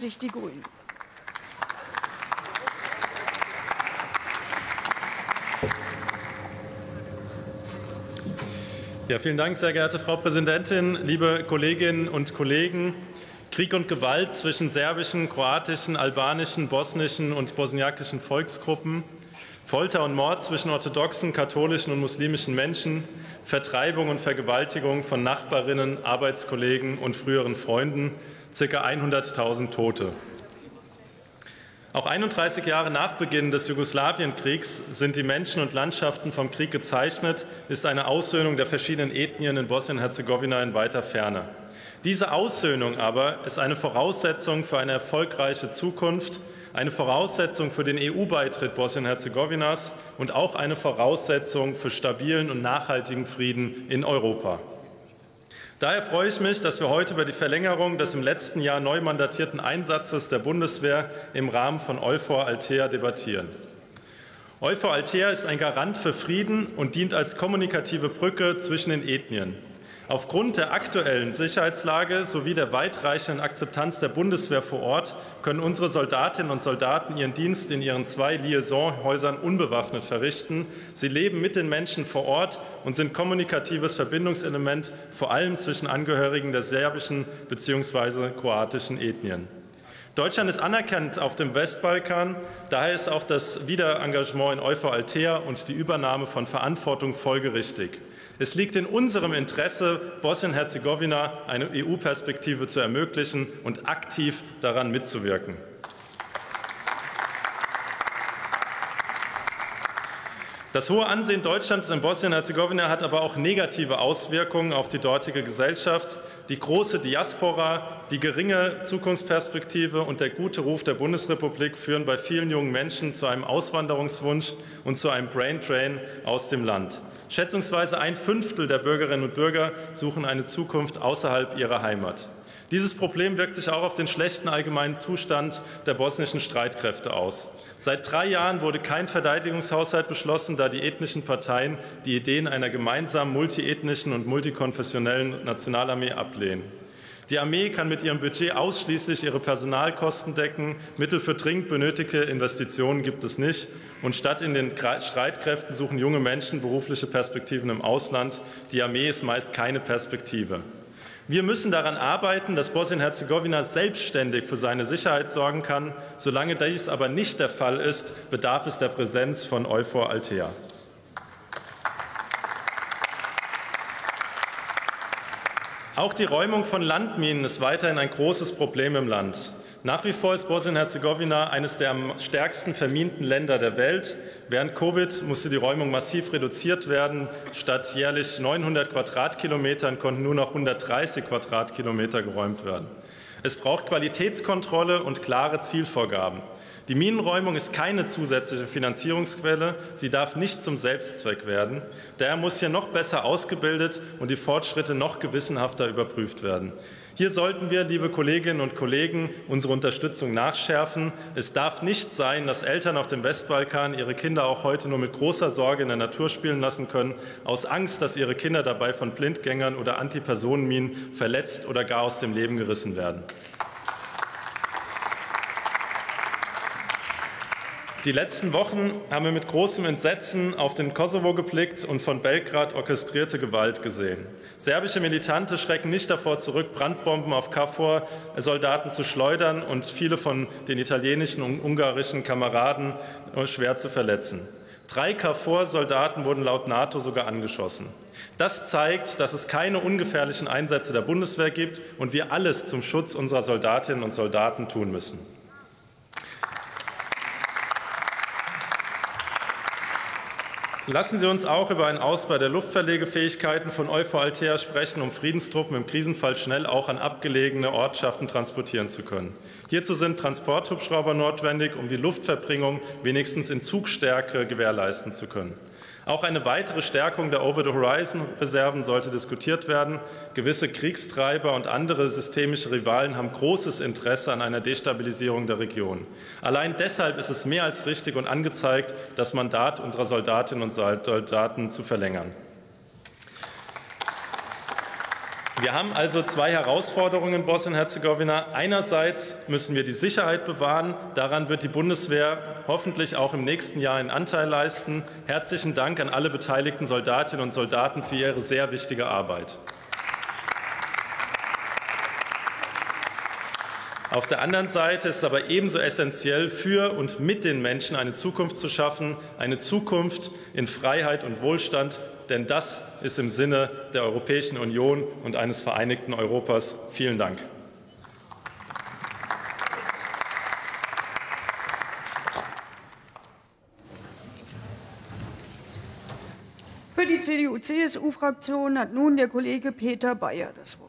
sich die Grünen. Ja, vielen Dank, sehr geehrte Frau Präsidentin, liebe Kolleginnen und Kollegen. Krieg und Gewalt zwischen serbischen, kroatischen, albanischen, bosnischen und bosniakischen Volksgruppen, Folter und Mord zwischen orthodoxen, katholischen und muslimischen Menschen, Vertreibung und Vergewaltigung von Nachbarinnen, Arbeitskollegen und früheren Freunden, ca. 100.000 Tote. Auch 31 Jahre nach Beginn des Jugoslawienkriegs sind die Menschen und Landschaften vom Krieg gezeichnet, ist eine Aussöhnung der verschiedenen Ethnien in Bosnien-Herzegowina in weiter Ferne. Diese Aussöhnung aber ist eine Voraussetzung für eine erfolgreiche Zukunft, eine Voraussetzung für den EU-Beitritt Bosnien-Herzegowinas und auch eine Voraussetzung für stabilen und nachhaltigen Frieden in Europa. Daher freue ich mich, dass wir heute über die Verlängerung des im letzten Jahr neu mandatierten Einsatzes der Bundeswehr im Rahmen von EUFOR Altea debattieren. EUFOR Altea ist ein Garant für Frieden und dient als kommunikative Brücke zwischen den Ethnien. Aufgrund der aktuellen Sicherheitslage sowie der weitreichenden Akzeptanz der Bundeswehr vor Ort können unsere Soldatinnen und Soldaten ihren Dienst in ihren zwei Liaisonhäusern unbewaffnet verrichten. Sie leben mit den Menschen vor Ort und sind kommunikatives Verbindungselement, vor allem zwischen Angehörigen der serbischen bzw. kroatischen Ethnien. Deutschland ist anerkannt auf dem Westbalkan. Daher ist auch das Wiederengagement in Euphor Altea und die Übernahme von Verantwortung folgerichtig. Es liegt in unserem Interesse, Bosnien-Herzegowina eine EU-Perspektive zu ermöglichen und aktiv daran mitzuwirken. Das hohe Ansehen Deutschlands in Bosnien-Herzegowina hat aber auch negative Auswirkungen auf die dortige Gesellschaft. Die große Diaspora, die geringe Zukunftsperspektive und der gute Ruf der Bundesrepublik führen bei vielen jungen Menschen zu einem Auswanderungswunsch und zu einem Braintrain aus dem Land. Schätzungsweise ein Fünftel der Bürgerinnen und Bürger suchen eine Zukunft außerhalb ihrer Heimat. Dieses Problem wirkt sich auch auf den schlechten allgemeinen Zustand der bosnischen Streitkräfte aus. Seit drei Jahren wurde kein Verteidigungshaushalt beschlossen, da die ethnischen Parteien die Ideen einer gemeinsamen multiethnischen und multikonfessionellen Nationalarmee ablehnen. Die Armee kann mit ihrem Budget ausschließlich ihre Personalkosten decken. Mittel für dringend benötigte Investitionen gibt es nicht. Und statt in den Streitkräften suchen junge Menschen berufliche Perspektiven im Ausland. Die Armee ist meist keine Perspektive. Wir müssen daran arbeiten, dass Bosnien-Herzegowina selbstständig für seine Sicherheit sorgen kann. Solange dies aber nicht der Fall ist, bedarf es der Präsenz von Euphor Altea. Auch die Räumung von Landminen ist weiterhin ein großes Problem im Land. Nach wie vor ist Bosnien-Herzegowina eines der am stärksten verminten Länder der Welt. Während Covid musste die Räumung massiv reduziert werden. Statt jährlich 900 Quadratkilometern konnten nur noch 130 Quadratkilometer geräumt werden. Es braucht Qualitätskontrolle und klare Zielvorgaben. Die Minenräumung ist keine zusätzliche Finanzierungsquelle. Sie darf nicht zum Selbstzweck werden. Daher muss hier noch besser ausgebildet und die Fortschritte noch gewissenhafter überprüft werden. Hier sollten wir, liebe Kolleginnen und Kollegen, unsere Unterstützung nachschärfen. Es darf nicht sein, dass Eltern auf dem Westbalkan ihre Kinder auch heute nur mit großer Sorge in der Natur spielen lassen können, aus Angst, dass ihre Kinder dabei von Blindgängern oder Antipersonenminen verletzt oder gar aus dem Leben gerissen werden. Die letzten Wochen haben wir mit großem Entsetzen auf den Kosovo geblickt und von Belgrad orchestrierte Gewalt gesehen. Serbische Militante schrecken nicht davor zurück, Brandbomben auf KFOR-Soldaten zu schleudern und viele von den italienischen und ungarischen Kameraden schwer zu verletzen. Drei KFOR-Soldaten wurden laut NATO sogar angeschossen. Das zeigt, dass es keine ungefährlichen Einsätze der Bundeswehr gibt und wir alles zum Schutz unserer Soldatinnen und Soldaten tun müssen. Lassen Sie uns auch über einen Ausbau der Luftverlegefähigkeiten von Euphor Altea sprechen, um Friedenstruppen im Krisenfall schnell auch an abgelegene Ortschaften transportieren zu können. Hierzu sind Transporthubschrauber notwendig, um die Luftverbringung wenigstens in Zugstärke gewährleisten zu können. Auch eine weitere Stärkung der Over-the-Horizon-Reserven sollte diskutiert werden. Gewisse Kriegstreiber und andere systemische Rivalen haben großes Interesse an einer Destabilisierung der Region. Allein deshalb ist es mehr als richtig und angezeigt, das Mandat unserer Soldatinnen und Soldaten zu verlängern. Wir haben also zwei Herausforderungen in Bosnien-Herzegowina. Einerseits müssen wir die Sicherheit bewahren. Daran wird die Bundeswehr hoffentlich auch im nächsten Jahr einen Anteil leisten. Herzlichen Dank an alle beteiligten Soldatinnen und Soldaten für ihre sehr wichtige Arbeit. Auf der anderen Seite ist es aber ebenso essentiell, für und mit den Menschen eine Zukunft zu schaffen, eine Zukunft in Freiheit und Wohlstand, denn das ist im Sinne der Europäischen Union und eines vereinigten Europas. Vielen Dank. Für die CDU-CSU-Fraktion hat nun der Kollege Peter Bayer das Wort.